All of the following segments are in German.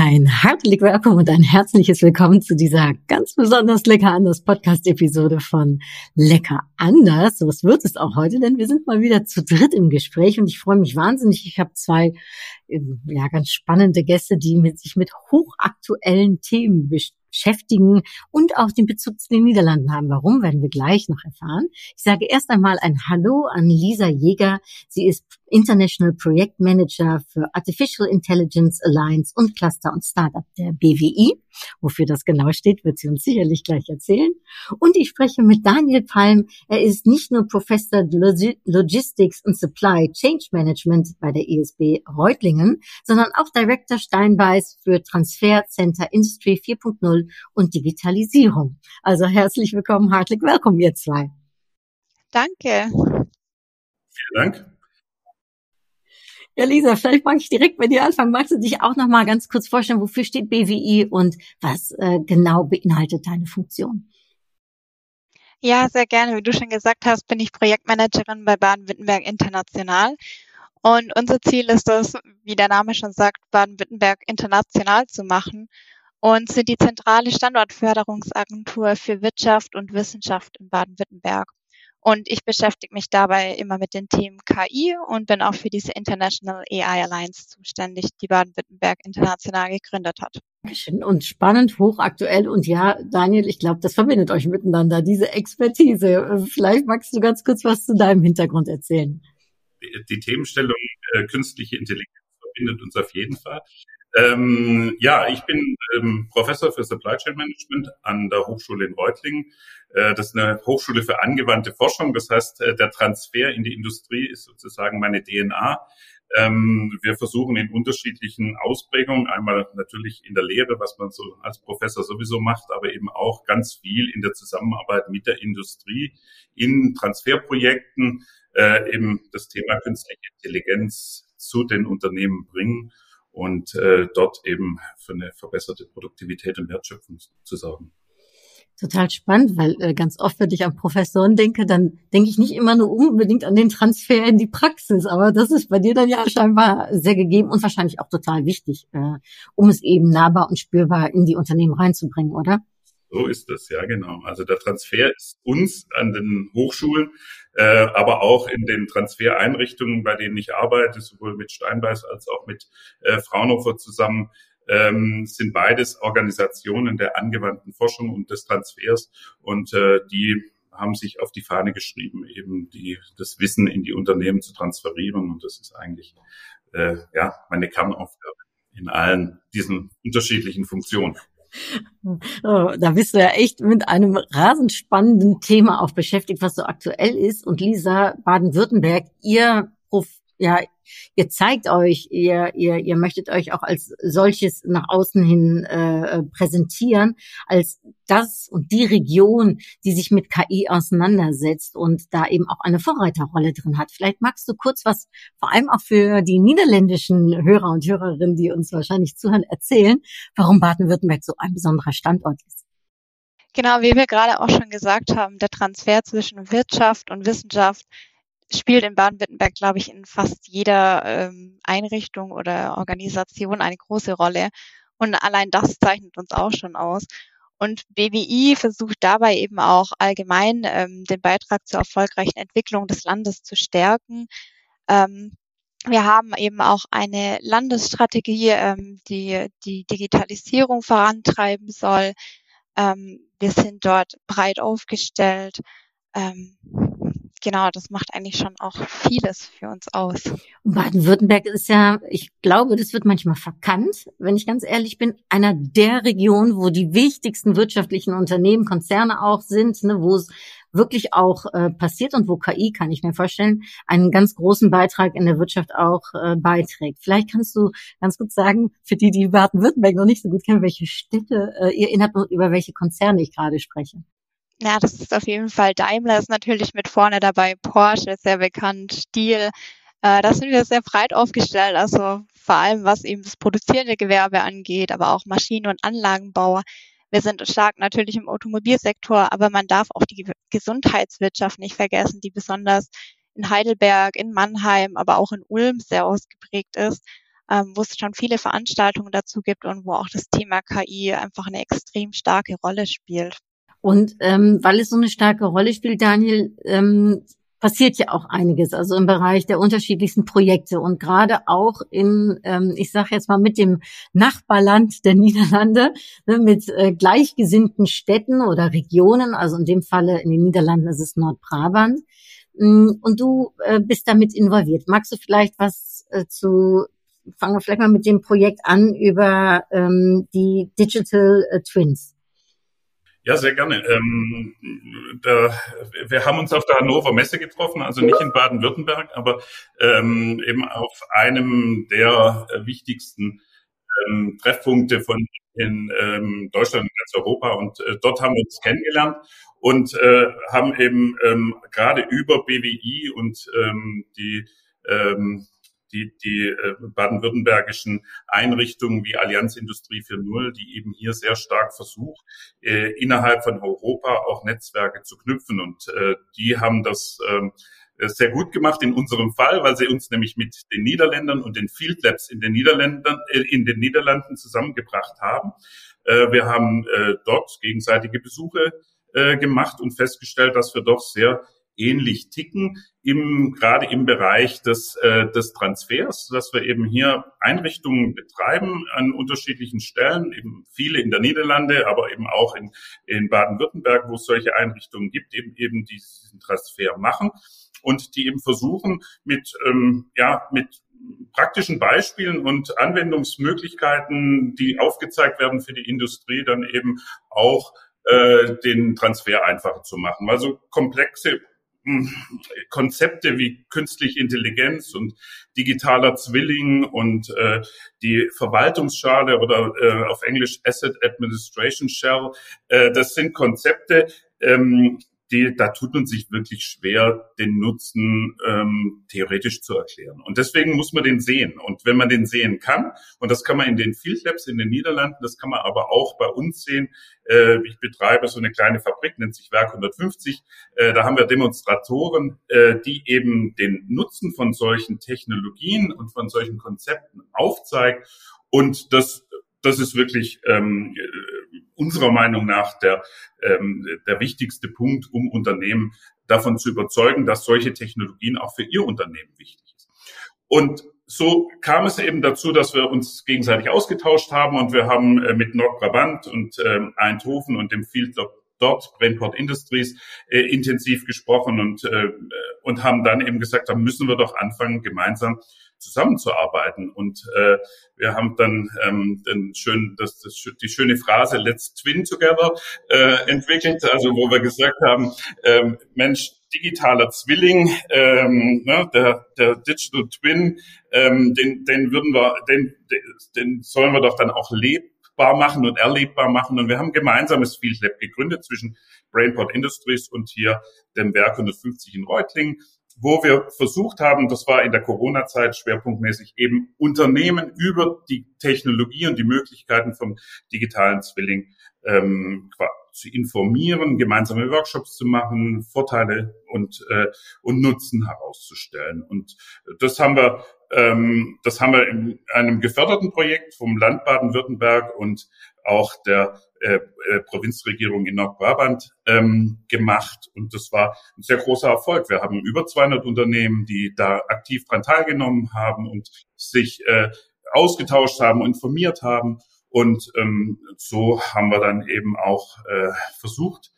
Ein herzlich willkommen und ein herzliches Willkommen zu dieser ganz besonders lecker anders Podcast-Episode von Lecker anders. So was wird es auch heute, denn wir sind mal wieder zu dritt im Gespräch und ich freue mich wahnsinnig. Ich habe zwei ähm, ja ganz spannende Gäste, die mit sich mit hochaktuellen Themen beschäftigen und auch den Bezug zu den Niederlanden haben. Warum, werden wir gleich noch erfahren. Ich sage erst einmal ein Hallo an Lisa Jäger. Sie ist International Project Manager für Artificial Intelligence Alliance und Cluster und Startup der BWI. Wofür das genau steht, wird sie uns sicherlich gleich erzählen. Und ich spreche mit Daniel Palm. Er ist nicht nur Professor Logistics und Supply Change Management bei der ISB Reutlingen, sondern auch Director Steinbeiß für Transfer Center Industry 4.0 und Digitalisierung. Also herzlich willkommen, herzlich willkommen, ihr zwei. Danke. Vielen Dank. Ja, Lisa, vielleicht mag ich direkt mit dir anfangen. Magst du dich auch noch mal ganz kurz vorstellen, wofür steht BWI und was äh, genau beinhaltet deine Funktion? Ja, sehr gerne. Wie du schon gesagt hast, bin ich Projektmanagerin bei Baden-Württemberg International. Und unser Ziel ist es, wie der Name schon sagt, Baden-Württemberg international zu machen und sind die zentrale Standortförderungsagentur für Wirtschaft und Wissenschaft in Baden-Württemberg. Und ich beschäftige mich dabei immer mit den Themen KI und bin auch für diese International AI Alliance zuständig, die Baden-Württemberg international gegründet hat. Und spannend, hochaktuell. Und ja, Daniel, ich glaube, das verbindet euch miteinander, diese Expertise. Vielleicht magst du ganz kurz was zu deinem Hintergrund erzählen. Die, die Themenstellung äh, künstliche Intelligenz verbindet uns auf jeden Fall. Ähm, ja, ich bin ähm, Professor für Supply Chain Management an der Hochschule in Reutlingen. Äh, das ist eine Hochschule für angewandte Forschung. Das heißt, äh, der Transfer in die Industrie ist sozusagen meine DNA. Ähm, wir versuchen in unterschiedlichen Ausprägungen, einmal natürlich in der Lehre, was man so als Professor sowieso macht, aber eben auch ganz viel in der Zusammenarbeit mit der Industrie, in Transferprojekten, äh, eben das Thema künstliche Intelligenz zu den Unternehmen bringen und äh, dort eben für eine verbesserte Produktivität und Wertschöpfung zu sorgen. Total spannend, weil äh, ganz oft, wenn ich an Professoren denke, dann denke ich nicht immer nur unbedingt an den Transfer in die Praxis, aber das ist bei dir dann ja scheinbar sehr gegeben und wahrscheinlich auch total wichtig, äh, um es eben nahbar und spürbar in die Unternehmen reinzubringen, oder? So ist es, ja genau. Also der Transfer ist uns an den Hochschulen, äh, aber auch in den Transfereinrichtungen, bei denen ich arbeite, sowohl mit Steinbeiß als auch mit äh, Fraunhofer zusammen, ähm, sind beides Organisationen der angewandten Forschung und des Transfers und äh, die haben sich auf die Fahne geschrieben, eben die, das Wissen in die Unternehmen zu transferieren und das ist eigentlich äh, ja meine Kernaufgabe in allen diesen unterschiedlichen Funktionen. Oh, da bist du ja echt mit einem rasend spannenden Thema auch beschäftigt, was so aktuell ist. Und Lisa, Baden-Württemberg, ihr ja, ihr zeigt euch, ihr, ihr, ihr möchtet euch auch als solches nach außen hin äh, präsentieren, als das und die Region, die sich mit KI auseinandersetzt und da eben auch eine Vorreiterrolle drin hat. Vielleicht magst du kurz was, vor allem auch für die niederländischen Hörer und Hörerinnen, die uns wahrscheinlich zuhören, erzählen, warum Baden-Württemberg so ein besonderer Standort ist. Genau, wie wir gerade auch schon gesagt haben, der Transfer zwischen Wirtschaft und Wissenschaft spielt in Baden-Württemberg, glaube ich, in fast jeder ähm, Einrichtung oder Organisation eine große Rolle. Und allein das zeichnet uns auch schon aus. Und BWI versucht dabei eben auch allgemein ähm, den Beitrag zur erfolgreichen Entwicklung des Landes zu stärken. Ähm, wir haben eben auch eine Landesstrategie, ähm, die die Digitalisierung vorantreiben soll. Ähm, wir sind dort breit aufgestellt. Ähm, genau, das macht eigentlich schon auch vieles für uns aus. Baden-Württemberg ist ja, ich glaube, das wird manchmal verkannt, wenn ich ganz ehrlich bin, einer der Regionen, wo die wichtigsten wirtschaftlichen Unternehmen, Konzerne auch sind, ne, wo es wirklich auch äh, passiert und wo KI, kann ich mir vorstellen, einen ganz großen Beitrag in der Wirtschaft auch äh, beiträgt. Vielleicht kannst du ganz kurz sagen, für die, die Baden-Württemberg noch nicht so gut kennen, welche Städte äh, ihr inhabt und über welche Konzerne ich gerade spreche. Ja, das ist auf jeden Fall Daimler ist natürlich mit vorne dabei, Porsche ist sehr bekannt, Stiel, Äh, da sind wir sehr breit aufgestellt, also vor allem was eben das produzierende Gewerbe angeht, aber auch Maschinen- und Anlagenbauer. Wir sind stark natürlich im Automobilsektor, aber man darf auch die Gesundheitswirtschaft nicht vergessen, die besonders in Heidelberg, in Mannheim, aber auch in Ulm sehr ausgeprägt ist, ähm, wo es schon viele Veranstaltungen dazu gibt und wo auch das Thema KI einfach eine extrem starke Rolle spielt. Und ähm, weil es so eine starke Rolle spielt, Daniel, ähm, passiert ja auch einiges, also im Bereich der unterschiedlichsten Projekte und gerade auch in, ähm, ich sage jetzt mal mit dem Nachbarland der Niederlande, ne, mit äh, gleichgesinnten Städten oder Regionen, also in dem Falle in den Niederlanden ist es Nordbrabant. Mm, und du äh, bist damit involviert. Magst du vielleicht was äh, zu, fangen wir vielleicht mal mit dem Projekt an über ähm, die Digital äh, Twins. Ja, sehr gerne. Ähm, da, wir haben uns auf der Hannover Messe getroffen, also nicht in Baden-Württemberg, aber ähm, eben auf einem der wichtigsten ähm, Treffpunkte von in ähm, Deutschland und ganz Europa. Und äh, dort haben wir uns kennengelernt und äh, haben eben ähm, gerade über BWI und ähm, die ähm, die, die äh, baden-württembergischen Einrichtungen wie Allianz Industrie 4.0, die eben hier sehr stark versucht, äh, innerhalb von Europa auch Netzwerke zu knüpfen. Und äh, die haben das ähm, sehr gut gemacht in unserem Fall, weil sie uns nämlich mit den Niederländern und den Field Labs in den Niederlanden, äh, in den Niederlanden zusammengebracht haben. Äh, wir haben äh, dort gegenseitige Besuche äh, gemacht und festgestellt, dass wir doch sehr ähnlich ticken, im, gerade im Bereich des, äh, des Transfers, dass wir eben hier Einrichtungen betreiben an unterschiedlichen Stellen, eben viele in der Niederlande, aber eben auch in, in Baden-Württemberg, wo es solche Einrichtungen gibt, eben, eben diesen Transfer machen und die eben versuchen mit, ähm, ja, mit praktischen Beispielen und Anwendungsmöglichkeiten, die aufgezeigt werden für die Industrie, dann eben auch äh, den Transfer einfacher zu machen. Also komplexe Konzepte wie künstliche Intelligenz und digitaler Zwilling und äh, die Verwaltungsschale oder äh, auf Englisch Asset Administration Shell, äh, das sind Konzepte, ähm, die, da tut man sich wirklich schwer, den Nutzen ähm, theoretisch zu erklären. Und deswegen muss man den sehen. Und wenn man den sehen kann, und das kann man in den Field Labs in den Niederlanden, das kann man aber auch bei uns sehen. Äh, ich betreibe so eine kleine Fabrik, nennt sich Werk 150. Äh, da haben wir Demonstratoren, äh, die eben den Nutzen von solchen Technologien und von solchen Konzepten aufzeigen. Und das das ist wirklich ähm, unserer Meinung nach der, ähm, der wichtigste Punkt, um Unternehmen davon zu überzeugen, dass solche Technologien auch für ihr Unternehmen wichtig ist. Und so kam es eben dazu, dass wir uns gegenseitig ausgetauscht haben und wir haben äh, mit Nordbrabant und ähm, Eindhoven und dem Field dort, Brainport Industries, äh, intensiv gesprochen und, äh, und haben dann eben gesagt, da müssen wir doch anfangen, gemeinsam zusammenzuarbeiten. Und äh, wir haben dann ähm, den schön, das, das, die schöne Phrase Let's Twin Together äh, entwickelt, also wo wir gesagt haben, ähm, Mensch, digitaler Zwilling, ähm, ne, der, der Digital Twin, ähm, den, den würden wir, den, den sollen wir doch dann auch lebbar machen und erlebbar machen. Und wir haben gemeinsames Field Lab gegründet zwischen Brainport Industries und hier dem Werk 150 in Reutlingen wo wir versucht haben, das war in der Corona-Zeit schwerpunktmäßig eben Unternehmen über die Technologie und die Möglichkeiten vom digitalen Zwilling ähm, zu informieren, gemeinsame Workshops zu machen, Vorteile und, äh, und Nutzen herauszustellen. Und das haben wir, ähm, das haben wir in einem geförderten Projekt vom Land Baden-Württemberg und auch der äh, äh, Provinzregierung in Nordbrabant ähm, gemacht. Und das war ein sehr großer Erfolg. Wir haben über 200 Unternehmen, die da aktiv dran teilgenommen haben und sich äh, ausgetauscht haben, informiert haben. Und ähm, so haben wir dann eben auch äh, versucht,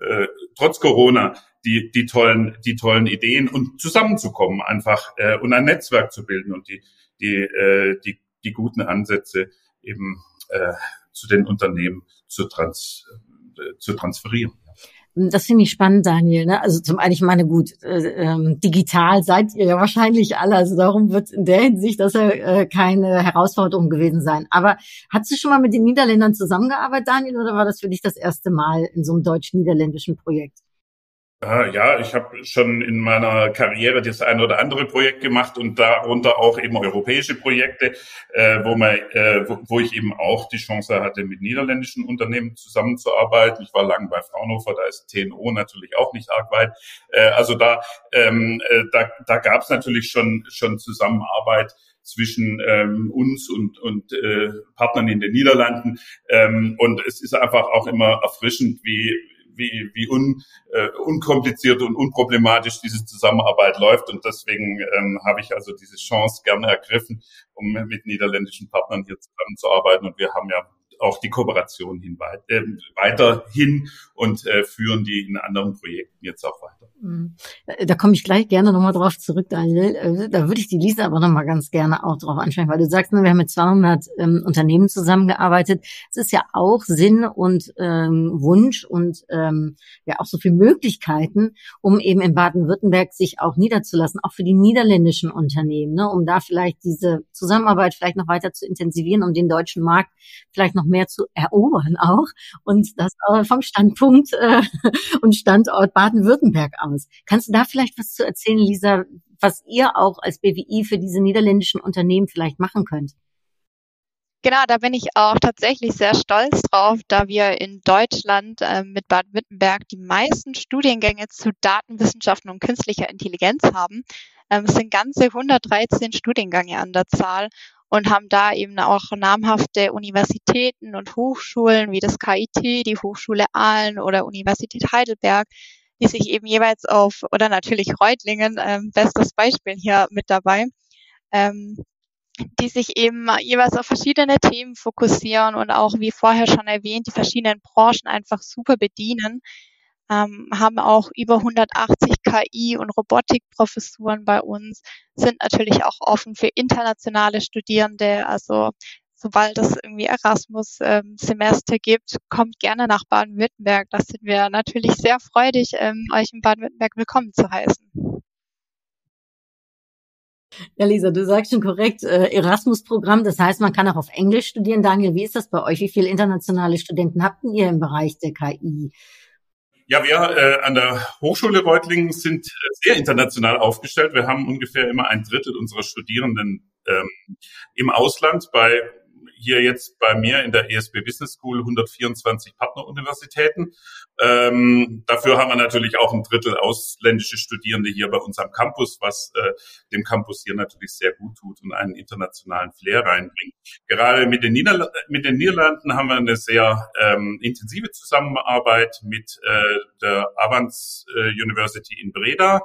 äh, trotz Corona die, die tollen, die tollen Ideen und zusammenzukommen einfach äh, und ein Netzwerk zu bilden und die, die, äh, die, die guten Ansätze eben äh, zu den Unternehmen zu, trans, äh, zu transferieren. Das finde ich spannend, Daniel. Ne? Also zum einen, ich meine, gut, äh, ähm, digital seid ihr ja wahrscheinlich alle, also darum wird in der Hinsicht das ja äh, keine Herausforderung gewesen sein. Aber hast du schon mal mit den Niederländern zusammengearbeitet, Daniel, oder war das für dich das erste Mal in so einem deutsch-niederländischen Projekt? Ah, ja, ich habe schon in meiner Karriere das ein oder andere Projekt gemacht und darunter auch eben europäische Projekte, äh, wo, man, äh, wo, ich eben auch die Chance hatte, mit niederländischen Unternehmen zusammenzuarbeiten. Ich war lange bei Fraunhofer, da ist TNO natürlich auch nicht arg weit. Äh, also da, ähm, äh, da, da gab es natürlich schon, schon Zusammenarbeit zwischen ähm, uns und, und äh, Partnern in den Niederlanden. Ähm, und es ist einfach auch immer erfrischend, wie, wie, wie un, äh, unkompliziert und unproblematisch diese Zusammenarbeit läuft. Und deswegen ähm, habe ich also diese Chance gerne ergriffen, um mit niederländischen Partnern hier zusammenzuarbeiten. Und wir haben ja auch die Kooperation hin, äh, weiterhin und äh, führen die in anderen Projekten jetzt auch weiter. Mhm. Da komme ich gleich gerne nochmal drauf zurück, Daniel. Äh, da würde ich die Lisa aber nochmal ganz gerne auch drauf ansprechen, weil du sagst, ne, wir haben mit 200 ähm, Unternehmen zusammengearbeitet. Es ist ja auch Sinn und ähm, Wunsch und ähm, ja auch so viele Möglichkeiten, um eben in Baden-Württemberg sich auch niederzulassen, auch für die niederländischen Unternehmen, ne, um da vielleicht diese Zusammenarbeit vielleicht noch weiter zu intensivieren, um den deutschen Markt vielleicht noch mehr zu erobern auch und das vom Standpunkt äh, und Standort Baden-Württemberg aus. Kannst du da vielleicht was zu erzählen, Lisa, was ihr auch als BWI für diese niederländischen Unternehmen vielleicht machen könnt? Genau, da bin ich auch tatsächlich sehr stolz drauf, da wir in Deutschland äh, mit Baden-Württemberg die meisten Studiengänge zu Datenwissenschaften und künstlicher Intelligenz haben. Ähm, es sind ganze 113 Studiengänge an der Zahl und haben da eben auch namhafte Universitäten und Hochschulen wie das KIT, die Hochschule Aalen oder Universität Heidelberg, die sich eben jeweils auf, oder natürlich Reutlingen, ähm, bestes Beispiel hier mit dabei, ähm, die sich eben jeweils auf verschiedene Themen fokussieren und auch, wie vorher schon erwähnt, die verschiedenen Branchen einfach super bedienen ähm, haben auch über 180 KI- und Robotikprofessuren bei uns, sind natürlich auch offen für internationale Studierende. Also sobald es irgendwie Erasmus-Semester ähm, gibt, kommt gerne nach Baden-Württemberg. Das sind wir natürlich sehr freudig, ähm, euch in Baden-Württemberg willkommen zu heißen. Ja, Lisa, du sagst schon korrekt, äh, Erasmus-Programm, das heißt, man kann auch auf Englisch studieren. Daniel, wie ist das bei euch? Wie viele internationale Studenten habt ihr im Bereich der KI? Ja, wir äh, an der Hochschule Reutlingen sind äh, sehr international aufgestellt. Wir haben ungefähr immer ein Drittel unserer Studierenden ähm, im Ausland bei hier jetzt bei mir in der ESB Business School 124 Partneruniversitäten. Ähm, dafür haben wir natürlich auch ein Drittel ausländische Studierende hier bei uns am Campus, was äh, dem Campus hier natürlich sehr gut tut und einen internationalen Flair reinbringt. Gerade mit den, Niederl mit den Niederlanden haben wir eine sehr ähm, intensive Zusammenarbeit mit äh, der Avans äh, University in Breda,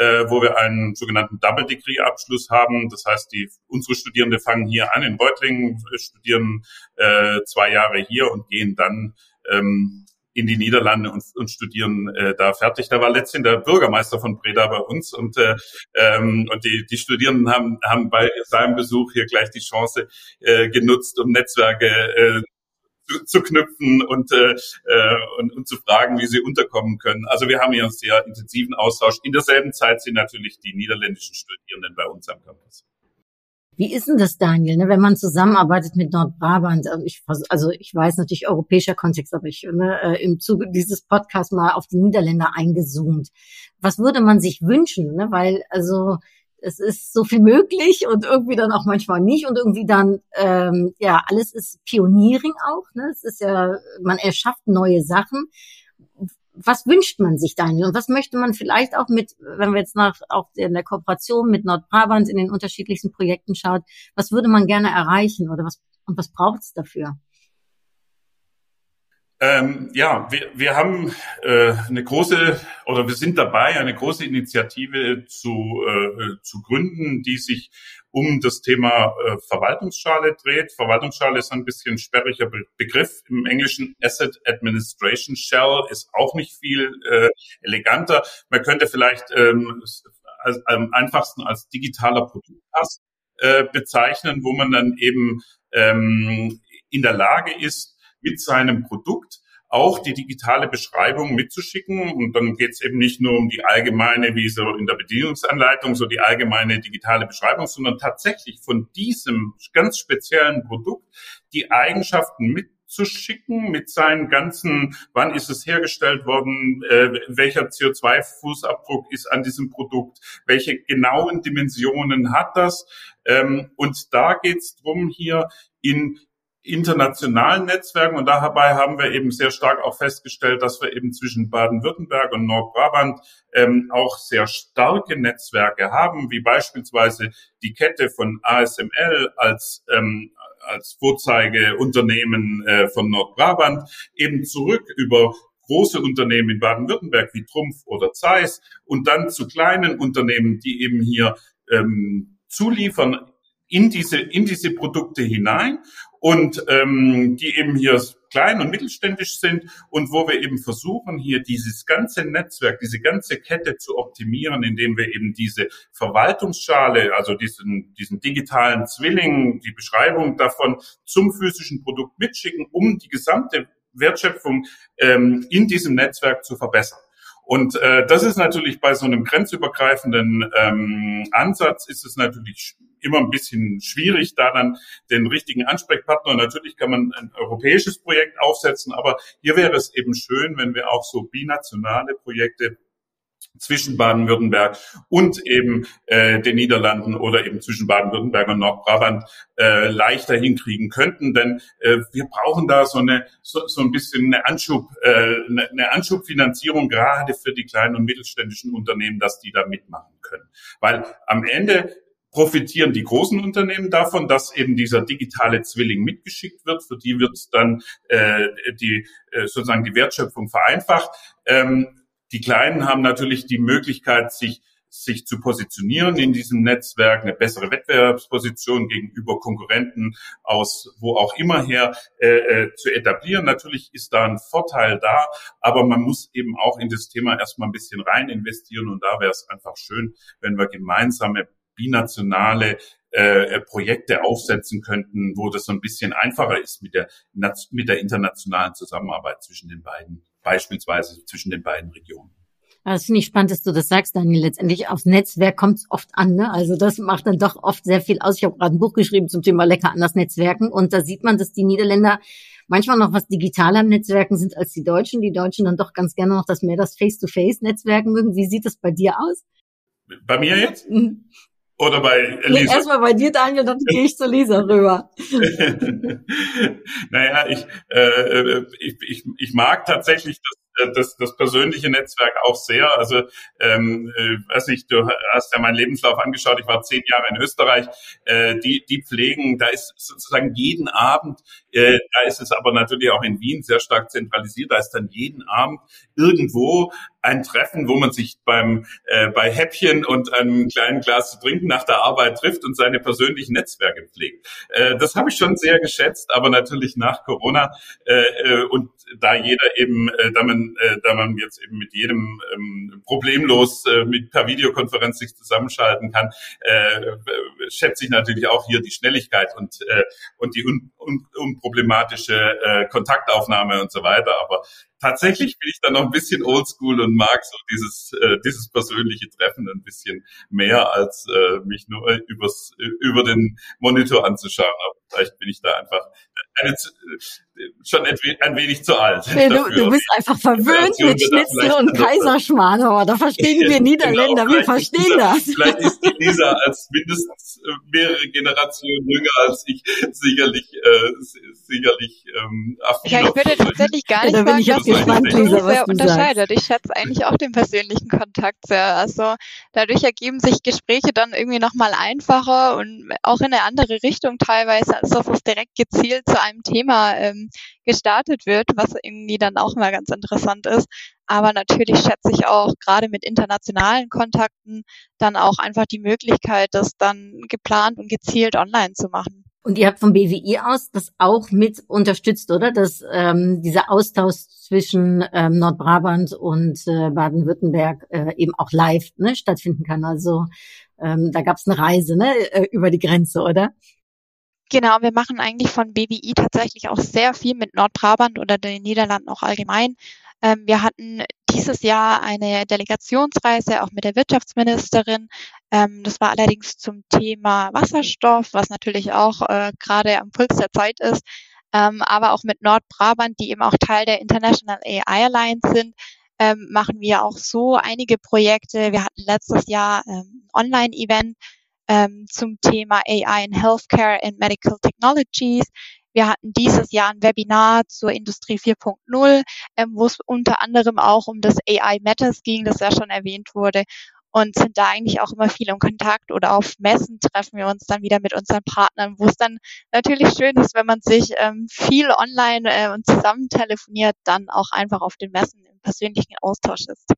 äh, wo wir einen sogenannten Double Degree Abschluss haben. Das heißt, die unsere Studierende fangen hier an in Reutlingen, studieren äh, zwei Jahre hier und gehen dann ähm, in die Niederlande und, und studieren äh, da fertig. Da war letztens der Bürgermeister von Breda bei uns und, äh, ähm, und die, die Studierenden haben, haben bei seinem Besuch hier gleich die Chance äh, genutzt, um Netzwerke äh, zu, zu knüpfen und, äh, äh, und, und zu fragen, wie sie unterkommen können. Also wir haben hier einen sehr intensiven Austausch. In derselben Zeit sind natürlich die niederländischen Studierenden bei uns am Campus. Wie ist denn das, Daniel, ne, wenn man zusammenarbeitet mit Nordbrabant? Also ich, also ich weiß natürlich europäischer Kontext, aber ich ne, äh, im Zuge dieses Podcasts mal auf die Niederländer eingezoomt. Was würde man sich wünschen? Ne? Weil also es ist so viel möglich und irgendwie dann auch manchmal nicht und irgendwie dann ähm, ja alles ist Pioniering auch. Ne? Es ist ja man erschafft neue Sachen was wünscht man sich, Daniel? Und was möchte man vielleicht auch mit, wenn wir jetzt nach auch in der Kooperation mit Nordbrabant in den unterschiedlichsten Projekten schaut, was würde man gerne erreichen oder was und was braucht es dafür? Ähm, ja, wir, wir haben äh, eine große oder wir sind dabei, eine große Initiative zu, äh, zu gründen, die sich um das Thema äh, Verwaltungsschale dreht. Verwaltungsschale ist ein bisschen sperriger Be Begriff. Im Englischen Asset Administration Shell ist auch nicht viel äh, eleganter. Man könnte vielleicht ähm, als, am einfachsten als digitaler Produktpass äh, bezeichnen, wo man dann eben ähm, in der Lage ist, mit seinem Produkt auch die digitale Beschreibung mitzuschicken. Und dann geht es eben nicht nur um die allgemeine, wie so in der Bedienungsanleitung, so die allgemeine digitale Beschreibung, sondern tatsächlich von diesem ganz speziellen Produkt die Eigenschaften mit zu schicken mit seinen ganzen, wann ist es hergestellt worden, äh, welcher CO2-Fußabdruck ist an diesem Produkt, welche genauen Dimensionen hat das. Ähm, und da geht es darum, hier in internationalen Netzwerken. Und dabei haben wir eben sehr stark auch festgestellt, dass wir eben zwischen Baden-Württemberg und Nordbrabant ähm, auch sehr starke Netzwerke haben, wie beispielsweise die Kette von ASML als ähm, als Vorzeigeunternehmen äh, von Nordbrabant eben zurück über große Unternehmen in Baden-Württemberg wie Trumpf oder Zeiss und dann zu kleinen Unternehmen, die eben hier ähm, zuliefern in diese, in diese Produkte hinein und ähm, die eben hier klein und mittelständisch sind und wo wir eben versuchen, hier dieses ganze Netzwerk, diese ganze Kette zu optimieren, indem wir eben diese Verwaltungsschale, also diesen, diesen digitalen Zwilling, die Beschreibung davon zum physischen Produkt mitschicken, um die gesamte Wertschöpfung ähm, in diesem Netzwerk zu verbessern. Und äh, das ist natürlich bei so einem grenzübergreifenden ähm, Ansatz ist es natürlich immer ein bisschen schwierig, da dann den richtigen Ansprechpartner. Natürlich kann man ein europäisches Projekt aufsetzen, aber hier wäre es eben schön, wenn wir auch so binationale Projekte zwischen Baden-Württemberg und eben äh, den Niederlanden oder eben zwischen Baden-Württemberg und Nordbrabant äh, leichter hinkriegen könnten, denn äh, wir brauchen da so eine so, so ein bisschen eine Anschub äh, eine Anschubfinanzierung gerade für die kleinen und mittelständischen Unternehmen, dass die da mitmachen können, weil am Ende profitieren die großen Unternehmen davon, dass eben dieser digitale Zwilling mitgeschickt wird. Für die wird dann äh, die äh, sozusagen die Wertschöpfung vereinfacht. Ähm, die Kleinen haben natürlich die Möglichkeit, sich sich zu positionieren in diesem Netzwerk, eine bessere Wettbewerbsposition gegenüber Konkurrenten aus wo auch immer her äh, äh, zu etablieren. Natürlich ist da ein Vorteil da, aber man muss eben auch in das Thema erstmal ein bisschen rein investieren und da wäre es einfach schön, wenn wir gemeinsame binationale äh, Projekte aufsetzen könnten, wo das so ein bisschen einfacher ist mit der mit der internationalen Zusammenarbeit zwischen den beiden beispielsweise zwischen den beiden Regionen. Das finde ich spannend, dass du das sagst, Daniel. Letztendlich aufs Netzwerk kommt es oft an. Ne? Also das macht dann doch oft sehr viel aus. Ich habe gerade ein Buch geschrieben zum Thema lecker anders Netzwerken und da sieht man, dass die Niederländer manchmal noch was digitaler am Netzwerken sind als die Deutschen. Die Deutschen dann doch ganz gerne noch das mehr das Face-to-Face-Netzwerken mögen. Wie sieht das bei dir aus? Bei mir jetzt? Oder bei Lisa? Erstmal bei dir, Daniel, dann gehe ich zu Lisa rüber. naja, ich, äh, ich, ich, ich mag tatsächlich das äh, das, das persönliche Netzwerk auch sehr. Also ähm, äh, weiß nicht, du hast ja meinen Lebenslauf angeschaut. Ich war zehn Jahre in Österreich. Äh, die, die pflegen, da ist sozusagen jeden Abend, äh, da ist es aber natürlich auch in Wien sehr stark zentralisiert. Da ist dann jeden Abend irgendwo ein Treffen, wo man sich beim äh, bei Häppchen und einem kleinen Glas zu trinken nach der Arbeit trifft und seine persönlichen Netzwerke pflegt. Äh, das habe ich schon sehr geschätzt, aber natürlich nach Corona äh, äh, und da jeder eben, äh, da man äh, da man jetzt eben mit jedem ähm, problemlos äh, mit per Videokonferenz sich zusammenschalten kann, äh, schätze ich natürlich auch hier die Schnelligkeit und äh, und die un, unproblematische äh, Kontaktaufnahme und so weiter. Aber tatsächlich bin ich dann noch ein bisschen oldschool und mag so dieses, äh, dieses persönliche Treffen ein bisschen mehr, als äh, mich nur übers, über den Monitor anzuschauen. Aber vielleicht bin ich da einfach eine, schon ein wenig zu alt. Nee, du, du bist einfach verwöhnt mit Schnitzel und Kaiserschmarrn, aber da verstehen wir Niederländer, genau, wir verstehen Lisa, das. Vielleicht ist die Lisa als mindestens äh, mehrere Generationen jünger als ich sicherlich, äh, sicherlich ähm, Ja, ich würde tatsächlich gar nicht ja, sagen, dass gespannt, Lisa, sehr unterscheidet. Sagst. Ich schätze eigentlich auch den persönlichen Kontakt sehr. Also dadurch ergeben sich Gespräche dann irgendwie nochmal einfacher und auch in eine andere Richtung teilweise, als dass es direkt gezielt zu einem Thema ähm, gestartet wird, was irgendwie dann auch mal ganz interessant ist. Aber natürlich schätze ich auch gerade mit internationalen Kontakten dann auch einfach die Möglichkeit, das dann geplant und gezielt online zu machen. Und ihr habt vom BWI aus das auch mit unterstützt, oder? Dass ähm, dieser Austausch zwischen ähm, Nordbrabant und äh, Baden-Württemberg äh, eben auch live ne, stattfinden kann. Also ähm, da gab es eine Reise ne, äh, über die Grenze, oder? Genau, wir machen eigentlich von BWI tatsächlich auch sehr viel mit Nordbrabant oder den Niederlanden auch allgemein. Ähm, wir hatten dieses Jahr eine Delegationsreise auch mit der Wirtschaftsministerin. Ähm, das war allerdings zum Thema Wasserstoff, was natürlich auch äh, gerade am Puls der Zeit ist. ähm, aber auch mit Nordbrabant, die eben auch Teil der International AI Alliance sind, ähm, machen wir auch so einige Projekte. Wir hatten letztes Jahr ähm, Online-Event ähm, zum Thema AI in Healthcare and Medical Technologies. Wir hatten dieses Jahr ein Webinar zur Industrie 4.0, ähm, wo es unter anderem auch um das AI Matters ging, das ja schon erwähnt wurde und sind da eigentlich auch immer viel im Kontakt oder auf Messen treffen wir uns dann wieder mit unseren Partnern, wo es dann natürlich schön ist, wenn man sich ähm, viel online äh, und zusammen telefoniert, dann auch einfach auf den Messen im persönlichen Austausch ist.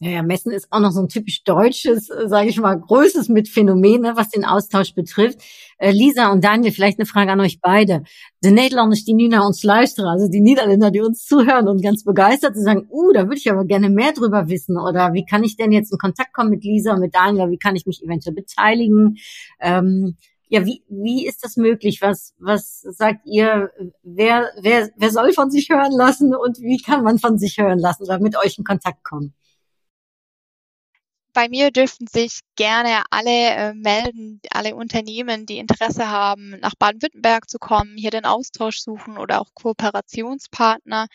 Ja, ja, Messen ist auch noch so ein typisch deutsches, äh, sage ich mal, größtes mit Phänomen, ne, was den Austausch betrifft. Äh, Lisa und Daniel, vielleicht eine Frage an euch beide. De Nederlanders die nu naar ons luisteren, also die Niederländer, die uns zuhören und ganz begeistert sind, sagen, uh, da würde ich aber gerne mehr drüber wissen. Oder wie kann ich denn jetzt in Kontakt kommen mit Lisa und mit Daniel? Wie kann ich mich eventuell beteiligen? Ähm, ja, wie, wie ist das möglich? Was, was sagt ihr? Wer, wer, wer soll von sich hören lassen und wie kann man von sich hören lassen oder mit euch in Kontakt kommen? Bei mir dürften sich gerne alle äh, melden, alle Unternehmen, die Interesse haben, nach Baden-Württemberg zu kommen, hier den Austausch suchen oder auch Kooperationspartner.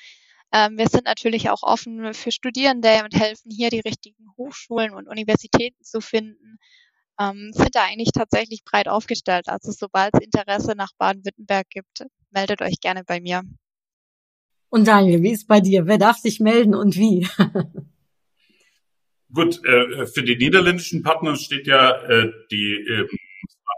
Ähm, wir sind natürlich auch offen für Studierende und helfen hier die richtigen Hochschulen und Universitäten zu finden. Ähm, sind da eigentlich tatsächlich breit aufgestellt. Also sobald es Interesse nach Baden-Württemberg gibt, meldet euch gerne bei mir. Und Daniel, wie ist bei dir? Wer darf sich melden und wie? Gut, äh, für die niederländischen Partner steht ja äh, die äh,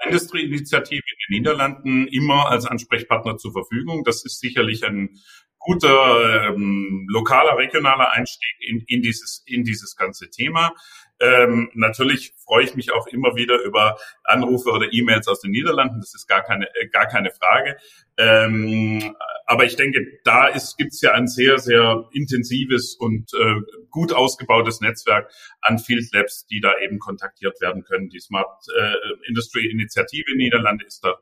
Industrieinitiative in den Niederlanden immer als Ansprechpartner zur Verfügung. Das ist sicherlich ein guter ähm, lokaler, regionaler Einstieg in, in, dieses, in dieses ganze Thema. Ähm, natürlich freue ich mich auch immer wieder über Anrufe oder E-Mails aus den Niederlanden. Das ist gar keine, äh, gar keine Frage. Ähm, aber ich denke, da gibt es ja ein sehr, sehr intensives und äh, gut ausgebautes Netzwerk an Field Labs, die da eben kontaktiert werden können. Die Smart äh, Industry Initiative in Niederlande ist da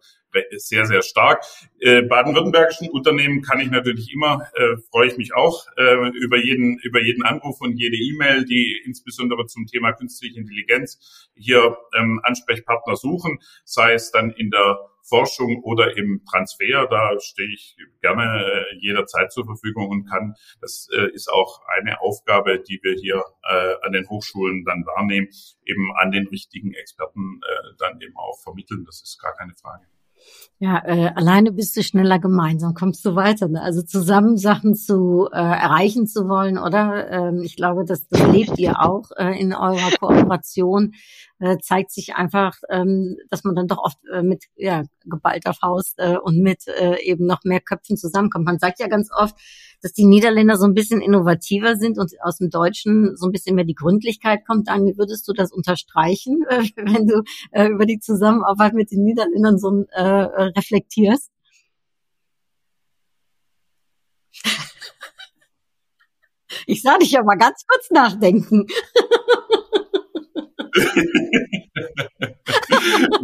sehr, sehr stark. Äh, baden-württembergischen Unternehmen kann ich natürlich immer, äh, freue ich mich auch äh, über jeden, über jeden Anruf und jede E-Mail, die insbesondere zum Thema künstliche Intelligenz hier ähm, Ansprechpartner suchen, sei es dann in der Forschung oder im Transfer. Da stehe ich gerne äh, jederzeit zur Verfügung und kann, das äh, ist auch eine Aufgabe, die wir hier äh, an den Hochschulen dann wahrnehmen, eben an den richtigen Experten dann eben auch vermitteln. Das ist gar keine Frage. Ja, äh, alleine bist du schneller gemeinsam, kommst du weiter. Ne? Also zusammen Sachen zu äh, erreichen zu wollen, oder? Ähm, ich glaube, das, das lebt ihr auch äh, in eurer Kooperation. Äh, zeigt sich einfach, ähm, dass man dann doch oft äh, mit ja, geballter Faust äh, und mit äh, eben noch mehr Köpfen zusammenkommt. Man sagt ja ganz oft, dass die Niederländer so ein bisschen innovativer sind und aus dem Deutschen so ein bisschen mehr die Gründlichkeit kommt. Daniel, würdest du das unterstreichen, äh, wenn du äh, über die Zusammenarbeit mit den Niederländern so äh, reflektierst? Ich sah dich ja mal ganz kurz nachdenken.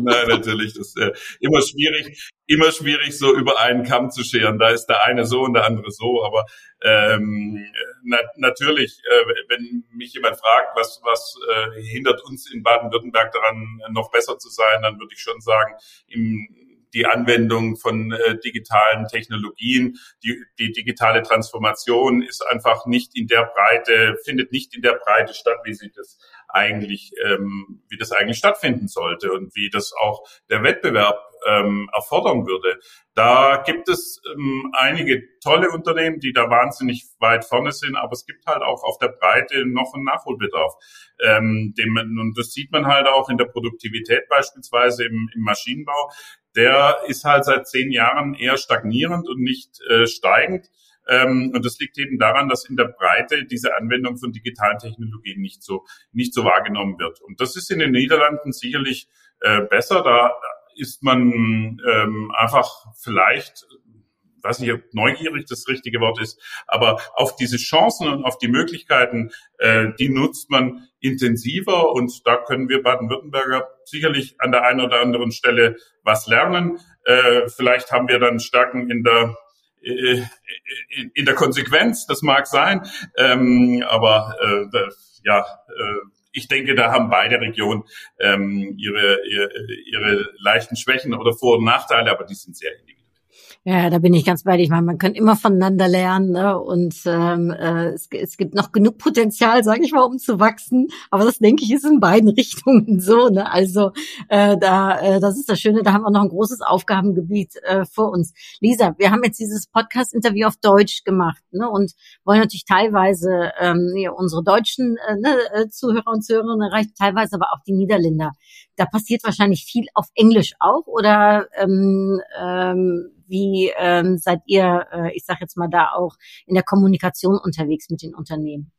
Nein, natürlich. Das ist äh, immer schwierig, immer schwierig, so über einen Kamm zu scheren. Da ist der eine so und der andere so. Aber ähm, na, natürlich, äh, wenn mich jemand fragt, was, was äh, hindert uns in Baden-Württemberg daran, noch besser zu sein, dann würde ich schon sagen, im die Anwendung von äh, digitalen Technologien. Die, die digitale Transformation ist einfach nicht in der Breite, findet nicht in der Breite statt, wie sie das eigentlich, ähm, wie das eigentlich stattfinden sollte und wie das auch der Wettbewerb ähm, erfordern würde. Da gibt es ähm, einige tolle Unternehmen, die da wahnsinnig weit vorne sind, aber es gibt halt auch auf der Breite noch einen Nachholbedarf. Ähm, dem, und das sieht man halt auch in der Produktivität beispielsweise im, im Maschinenbau. Der ist halt seit zehn Jahren eher stagnierend und nicht äh, steigend. Ähm, und das liegt eben daran, dass in der Breite diese Anwendung von digitalen Technologien nicht so, nicht so wahrgenommen wird. Und das ist in den Niederlanden sicherlich äh, besser. Da ist man ähm, einfach vielleicht weiß nicht, ob neugierig das richtige Wort ist, aber auf diese Chancen und auf die Möglichkeiten, äh, die nutzt man intensiver und da können wir Baden-Württemberger sicherlich an der einen oder anderen Stelle was lernen. Äh, vielleicht haben wir dann Stärken in der in der Konsequenz, das mag sein, ähm, aber äh, ja, äh, ich denke, da haben beide Regionen ähm, ihre, ihre, ihre leichten Schwächen oder Vor- und Nachteile, aber die sind sehr individuell. Ja, da bin ich ganz bei dir. Ich meine, man kann immer voneinander lernen ne? und ähm, äh, es, es gibt noch genug Potenzial, sage ich mal, um zu wachsen. Aber das denke ich ist in beiden Richtungen so. Ne? Also äh, da, äh, das ist das Schöne. Da haben wir noch ein großes Aufgabengebiet äh, vor uns. Lisa, wir haben jetzt dieses Podcast-Interview auf Deutsch gemacht ne? und wollen natürlich teilweise ähm, ja, unsere deutschen äh, ne, äh, Zuhörer und Zuhörerinnen erreichen, teilweise aber auch die Niederländer. Da passiert wahrscheinlich viel auf Englisch auch oder ähm, ähm, wie ähm, seid ihr, äh, ich sage jetzt mal da auch in der Kommunikation unterwegs mit den Unternehmen?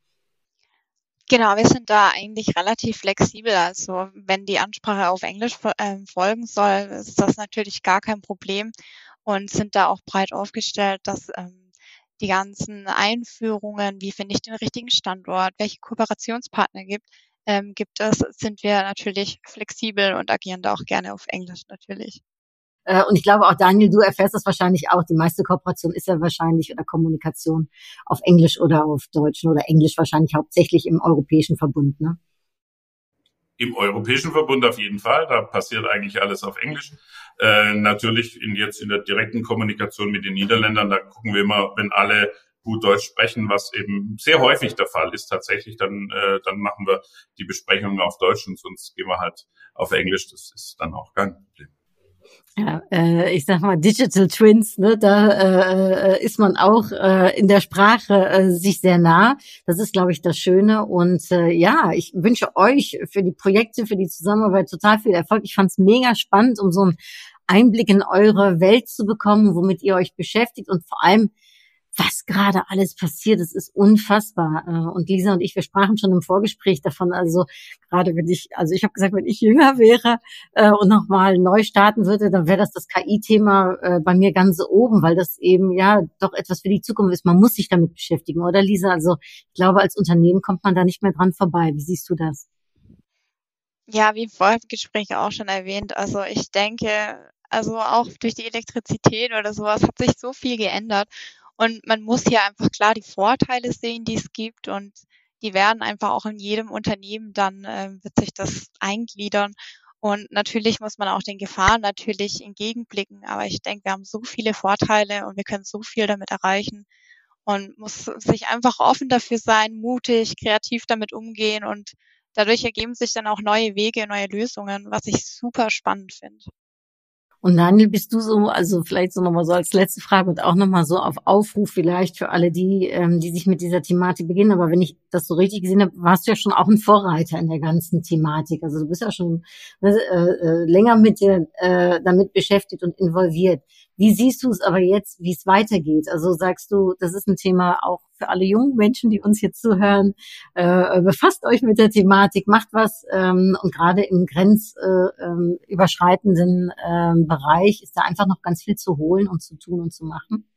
Genau, wir sind da eigentlich relativ flexibel. Also wenn die Ansprache auf Englisch äh, folgen soll, ist das natürlich gar kein Problem und sind da auch breit aufgestellt, dass ähm, die ganzen Einführungen, wie finde ich den richtigen Standort, welche Kooperationspartner gibt, ähm, gibt es, sind wir natürlich flexibel und agieren da auch gerne auf Englisch natürlich. Äh, und ich glaube auch, Daniel, du erfährst das wahrscheinlich auch. Die meiste Kooperation ist ja wahrscheinlich oder Kommunikation auf Englisch oder auf Deutsch oder Englisch wahrscheinlich hauptsächlich im Europäischen Verbund, ne? Im Europäischen Verbund auf jeden Fall. Da passiert eigentlich alles auf Englisch. Äh, natürlich in, jetzt in der direkten Kommunikation mit den Niederländern, da gucken wir immer, wenn alle gut Deutsch sprechen, was eben sehr häufig der Fall ist tatsächlich, dann, äh, dann machen wir die Besprechungen auf Deutsch und sonst gehen wir halt auf Englisch. Das ist dann auch kein Problem. Ja, äh, ich sag mal Digital Twins, ne, da äh, ist man auch äh, in der Sprache äh, sich sehr nah. Das ist, glaube ich, das Schöne. Und äh, ja, ich wünsche euch für die Projekte, für die Zusammenarbeit total viel Erfolg. Ich fand es mega spannend, um so einen Einblick in eure Welt zu bekommen, womit ihr euch beschäftigt und vor allem was gerade alles passiert. Es ist unfassbar. Äh, und Lisa und ich, wir sprachen schon im Vorgespräch davon. Also gerade wenn ich, also ich habe gesagt, wenn ich jünger wäre äh, und nochmal neu starten würde, dann wäre das das KI-Thema äh, bei mir ganz oben, weil das eben ja doch etwas für die Zukunft ist. Man muss sich damit beschäftigen, oder Lisa? Also ich glaube, als Unternehmen kommt man da nicht mehr dran vorbei. Wie siehst du das? Ja, wie im Vorgespräch auch schon erwähnt. Also ich denke, also auch durch die Elektrizität oder sowas hat sich so viel geändert. Und man muss hier einfach klar die Vorteile sehen, die es gibt und die werden einfach auch in jedem Unternehmen dann äh, wird sich das eingliedern. Und natürlich muss man auch den Gefahren natürlich entgegenblicken. Aber ich denke, wir haben so viele Vorteile und wir können so viel damit erreichen und muss sich einfach offen dafür sein, mutig, kreativ damit umgehen und dadurch ergeben sich dann auch neue Wege, neue Lösungen, was ich super spannend finde. Und Daniel, bist du so, also vielleicht so nochmal so als letzte Frage und auch nochmal so auf Aufruf vielleicht für alle die, ähm, die sich mit dieser Thematik beginnen. Aber wenn ich das so richtig gesehen habe, warst du ja schon auch ein Vorreiter in der ganzen Thematik. Also du bist ja schon äh, äh, länger mit dir äh, damit beschäftigt und involviert. Wie siehst du es aber jetzt, wie es weitergeht? Also sagst du, das ist ein Thema auch für alle jungen Menschen, die uns jetzt zuhören. Äh, befasst euch mit der Thematik, macht was ähm, und gerade im grenzüberschreitenden äh, äh, Bereich ist da einfach noch ganz viel zu holen und zu tun und zu machen.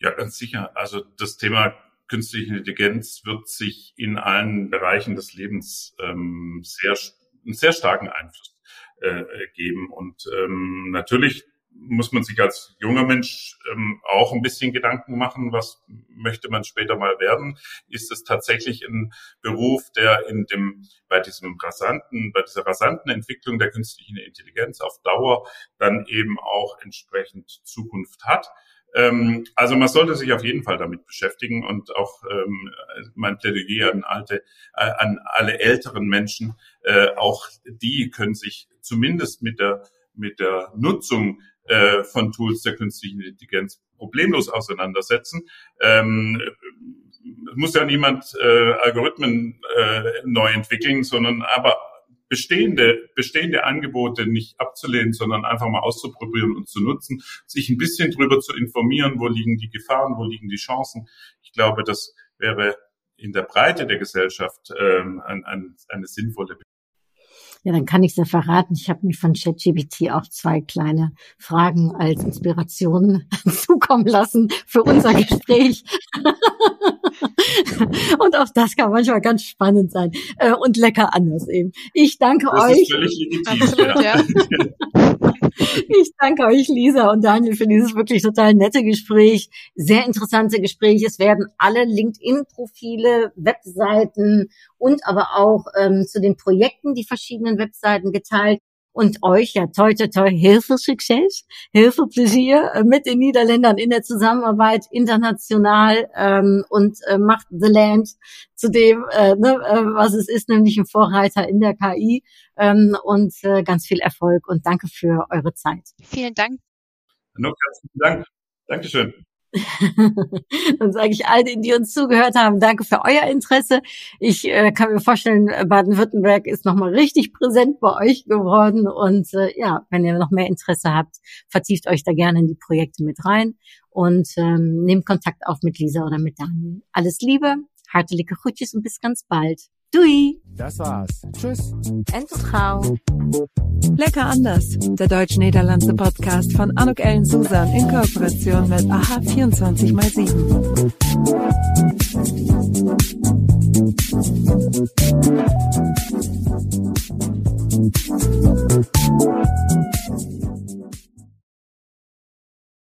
Ja, ganz sicher. Also das Thema künstliche Intelligenz wird sich in allen Bereichen des Lebens ähm, sehr, einen sehr starken Einfluss äh, geben. Und ähm, natürlich muss man sich als junger Mensch ähm, auch ein bisschen Gedanken machen, was möchte man später mal werden? Ist es tatsächlich ein Beruf, der in dem, bei diesem rasanten, bei dieser rasanten Entwicklung der künstlichen Intelligenz auf Dauer dann eben auch entsprechend Zukunft hat? Ähm, also man sollte sich auf jeden Fall damit beschäftigen und auch ähm, mein Plädoyer an alte, äh, an alle älteren Menschen, äh, auch die können sich zumindest mit der mit der Nutzung äh, von Tools der künstlichen Intelligenz problemlos auseinandersetzen. Ähm, muss ja niemand äh, Algorithmen äh, neu entwickeln, sondern aber bestehende, bestehende Angebote nicht abzulehnen, sondern einfach mal auszuprobieren und zu nutzen, sich ein bisschen drüber zu informieren, wo liegen die Gefahren, wo liegen die Chancen. Ich glaube, das wäre in der Breite der Gesellschaft ähm, ein, ein, eine sinnvolle ja, dann kann ich es ja verraten. Ich habe mir von ChatGPT auch zwei kleine Fragen als Inspiration zukommen lassen für unser Gespräch. und auch das kann manchmal ganz spannend sein äh, und lecker anders eben. Ich danke das euch. Ist völlig legitim, Absolut, ja. Ich danke euch, Lisa und Daniel, für dieses wirklich total nette Gespräch. Sehr interessante Gespräche. Es werden alle LinkedIn-Profile, Webseiten und aber auch ähm, zu den Projekten die verschiedenen Webseiten geteilt. Und euch ja toi toi toi Hilfe Success, Hilfe Plezier äh, mit den Niederländern in der Zusammenarbeit international ähm, und äh, macht The Land zu dem, äh, ne, äh, was es ist, nämlich ein Vorreiter in der KI ähm, und äh, ganz viel Erfolg und danke für eure Zeit. Vielen Dank. Noch herzlichen Dank. Dankeschön. Dann sage ich all denen, die uns zugehört haben, danke für euer Interesse. Ich äh, kann mir vorstellen, Baden-Württemberg ist nochmal richtig präsent bei euch geworden. Und äh, ja, wenn ihr noch mehr Interesse habt, vertieft euch da gerne in die Projekte mit rein und ähm, nehmt Kontakt auf mit Lisa oder mit Daniel. Alles Liebe, hartelijke groetjes und bis ganz bald. Dui. Das war's. Tschüss. Ententrau. Lecker anders. Der deutsch-niederlandse Podcast von Anuk Ellen Susan in Kooperation mit AHA 24x7.